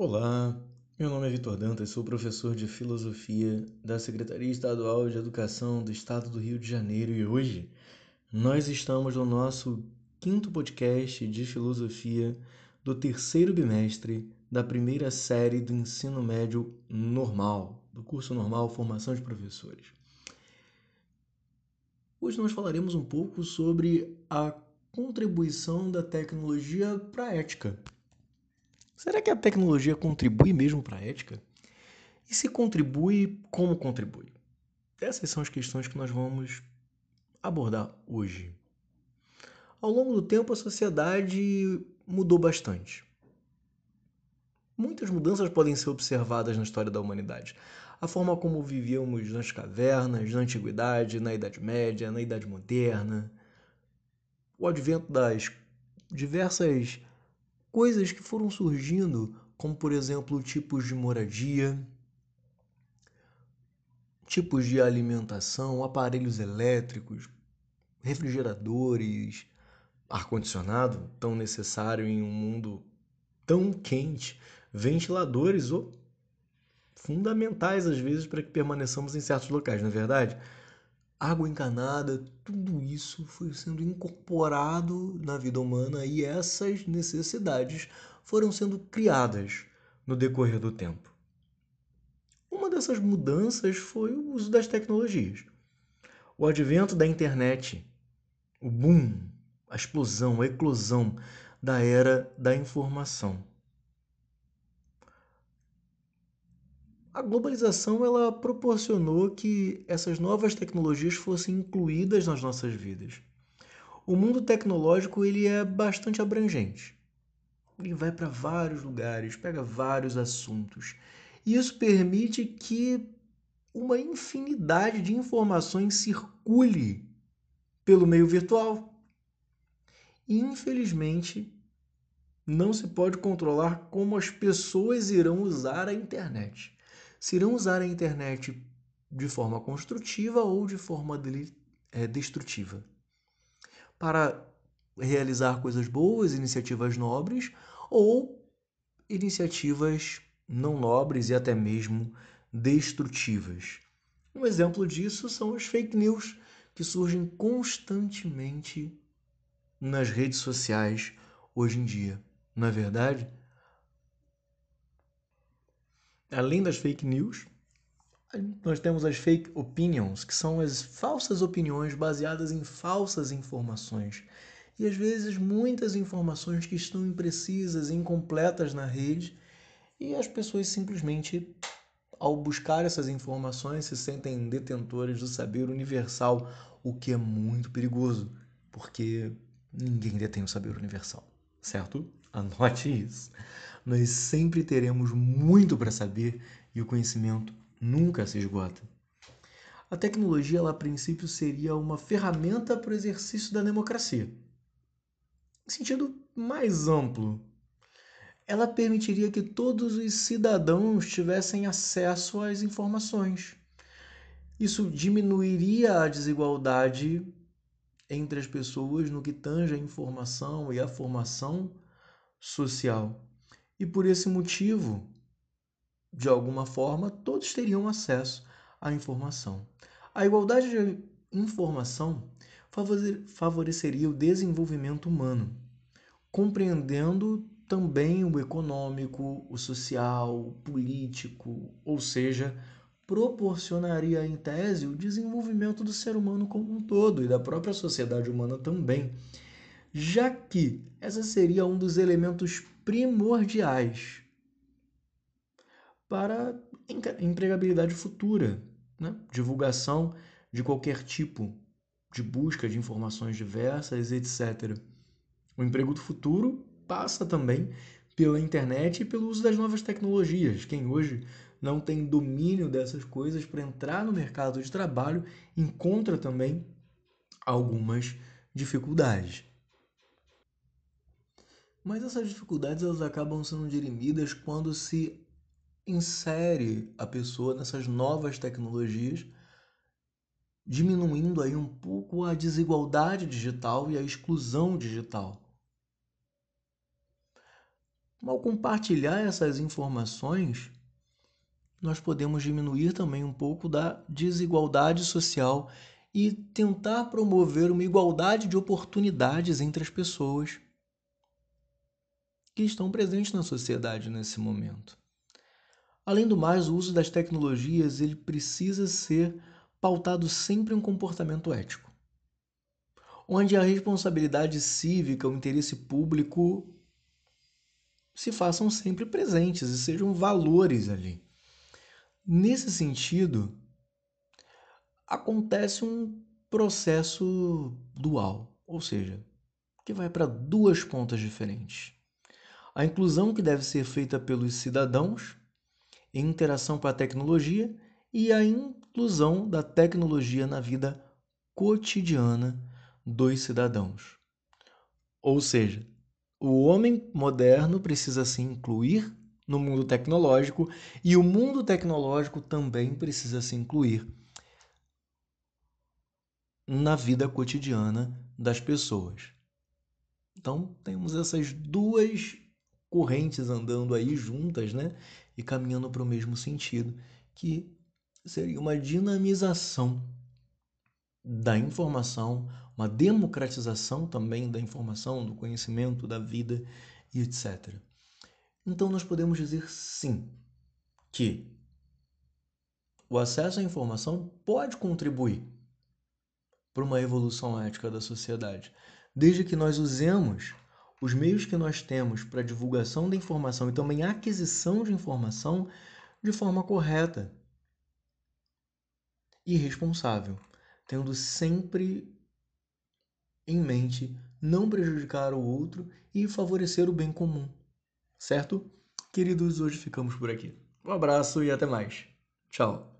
Olá, meu nome é Vitor Dantas, sou professor de Filosofia da Secretaria Estadual de Educação do Estado do Rio de Janeiro e hoje nós estamos no nosso quinto podcast de Filosofia do terceiro bimestre da primeira série do ensino médio normal, do curso normal Formação de Professores. Hoje nós falaremos um pouco sobre a contribuição da tecnologia para a ética. Será que a tecnologia contribui mesmo para a ética? E se contribui, como contribui? Essas são as questões que nós vamos abordar hoje. Ao longo do tempo, a sociedade mudou bastante. Muitas mudanças podem ser observadas na história da humanidade. A forma como vivíamos nas cavernas, na antiguidade, na Idade Média, na Idade Moderna, o advento das diversas coisas que foram surgindo, como por exemplo tipos de moradia, tipos de alimentação, aparelhos elétricos, refrigeradores, ar-condicionado, tão necessário em um mundo tão quente, ventiladores ou fundamentais às vezes para que permaneçamos em certos locais, não é verdade? Água encanada, tudo isso foi sendo incorporado na vida humana e essas necessidades foram sendo criadas no decorrer do tempo. Uma dessas mudanças foi o uso das tecnologias. O advento da internet, o boom, a explosão, a eclosão da era da informação. A globalização ela proporcionou que essas novas tecnologias fossem incluídas nas nossas vidas. O mundo tecnológico ele é bastante abrangente. Ele vai para vários lugares, pega vários assuntos. E isso permite que uma infinidade de informações circule pelo meio virtual. E, infelizmente, não se pode controlar como as pessoas irão usar a internet se irão usar a internet de forma construtiva ou de forma é, destrutiva. Para realizar coisas boas, iniciativas nobres ou iniciativas não nobres e até mesmo destrutivas. Um exemplo disso são as fake news que surgem constantemente nas redes sociais hoje em dia. Não é verdade? Além das fake news, nós temos as fake opinions, que são as falsas opiniões baseadas em falsas informações. E às vezes muitas informações que estão imprecisas, incompletas na rede, e as pessoas simplesmente, ao buscar essas informações, se sentem detentores do saber universal, o que é muito perigoso, porque ninguém detém o saber universal, certo? Anote isso. Nós sempre teremos muito para saber e o conhecimento nunca se esgota. A tecnologia, ela, a princípio, seria uma ferramenta para o exercício da democracia. Em sentido mais amplo, ela permitiria que todos os cidadãos tivessem acesso às informações. Isso diminuiria a desigualdade entre as pessoas no que tange a informação e a formação social. E por esse motivo, de alguma forma, todos teriam acesso à informação. A igualdade de informação favoreceria o desenvolvimento humano, compreendendo também o econômico, o social, o político, ou seja, proporcionaria em tese o desenvolvimento do ser humano como um todo e da própria sociedade humana também já que essa seria um dos elementos primordiais para empregabilidade futura, né? divulgação de qualquer tipo de busca de informações diversas, etc. O emprego do futuro passa também pela internet e pelo uso das novas tecnologias. Quem hoje não tem domínio dessas coisas para entrar no mercado de trabalho encontra também algumas dificuldades. Mas essas dificuldades elas acabam sendo dirimidas quando se insere a pessoa nessas novas tecnologias, diminuindo aí um pouco a desigualdade digital e a exclusão digital. ao compartilhar essas informações, nós podemos diminuir também um pouco da desigualdade social e tentar promover uma igualdade de oportunidades entre as pessoas que estão presentes na sociedade nesse momento. Além do mais, o uso das tecnologias ele precisa ser pautado sempre em um comportamento ético, onde a responsabilidade cívica, o interesse público se façam sempre presentes e sejam valores ali. Nesse sentido, acontece um processo dual, ou seja, que vai para duas pontas diferentes. A inclusão que deve ser feita pelos cidadãos em interação com a tecnologia e a inclusão da tecnologia na vida cotidiana dos cidadãos. Ou seja, o homem moderno precisa se incluir no mundo tecnológico e o mundo tecnológico também precisa se incluir na vida cotidiana das pessoas. Então, temos essas duas correntes andando aí juntas, né? E caminhando para o mesmo sentido, que seria uma dinamização da informação, uma democratização também da informação, do conhecimento, da vida e etc. Então nós podemos dizer sim que o acesso à informação pode contribuir para uma evolução ética da sociedade, desde que nós usemos os meios que nós temos para divulgação da informação e também aquisição de informação de forma correta e responsável tendo sempre em mente não prejudicar o outro e favorecer o bem comum. Certo? Queridos, hoje ficamos por aqui. Um abraço e até mais. Tchau.